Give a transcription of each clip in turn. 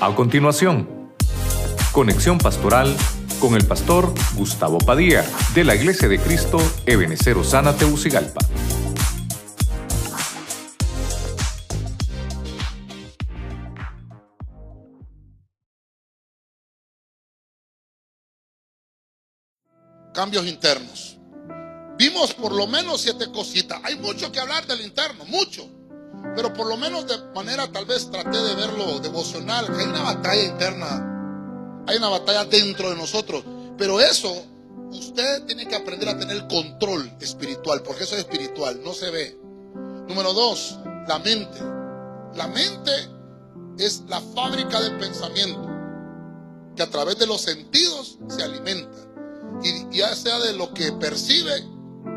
A continuación, conexión pastoral con el pastor Gustavo Padilla de la Iglesia de Cristo Ebenecer Osana Teucigalpa. Cambios internos. Vimos por lo menos siete cositas. Hay mucho que hablar del interno, mucho. Pero por lo menos de manera tal vez traté de verlo devocional, hay una batalla interna, hay una batalla dentro de nosotros. Pero eso, usted tiene que aprender a tener control espiritual, porque eso es espiritual, no se ve. Número dos, la mente. La mente es la fábrica del pensamiento, que a través de los sentidos se alimenta. Y ya sea de lo que percibe,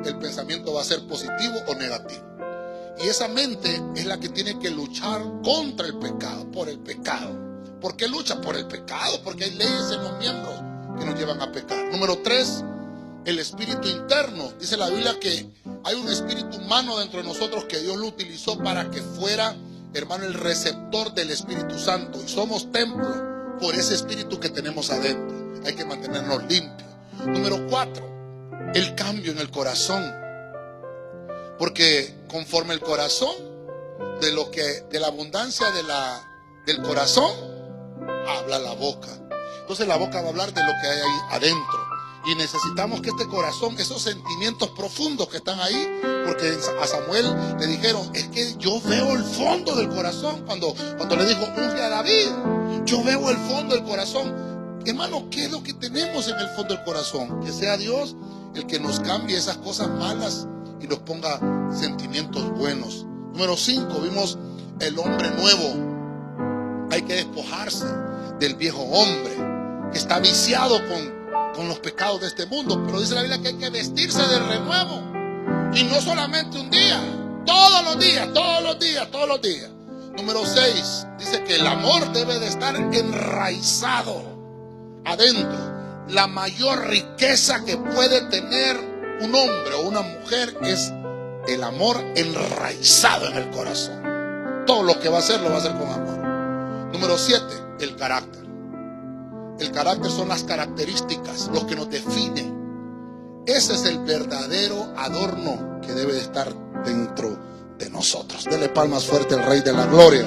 el pensamiento va a ser positivo o negativo. Y esa mente es la que tiene que luchar contra el pecado, por el pecado. ¿Por qué lucha? Por el pecado, porque hay leyes en los miembros que nos llevan a pecar. Número tres, el espíritu interno. Dice la Biblia que hay un espíritu humano dentro de nosotros que Dios lo utilizó para que fuera, hermano, el receptor del Espíritu Santo. Y somos templo por ese espíritu que tenemos adentro. Hay que mantenernos limpios. Número cuatro, el cambio en el corazón. Porque conforme el corazón, de lo que, de la abundancia de la, del corazón, habla la boca. Entonces la boca va a hablar de lo que hay ahí adentro. Y necesitamos que este corazón, esos sentimientos profundos que están ahí, porque a Samuel le dijeron, es que yo veo el fondo del corazón. Cuando, cuando le dijo, unge a David, yo veo el fondo del corazón. Hermano, ¿qué es lo que tenemos en el fondo del corazón? Que sea Dios el que nos cambie esas cosas malas nos ponga sentimientos buenos. Número 5, vimos el hombre nuevo. Hay que despojarse del viejo hombre que está viciado con, con los pecados de este mundo. Pero dice la Biblia que hay que vestirse de renuevo. Y no solamente un día, todos los días, todos los días, todos los días. Número 6, dice que el amor debe de estar enraizado adentro. La mayor riqueza que puede tener un hombre o una mujer es el amor enraizado en el corazón. Todo lo que va a hacer lo va a hacer con amor. Número siete, el carácter. El carácter son las características, lo que nos define. Ese es el verdadero adorno que debe de estar dentro de nosotros. Dele palmas fuerte al Rey de la Gloria.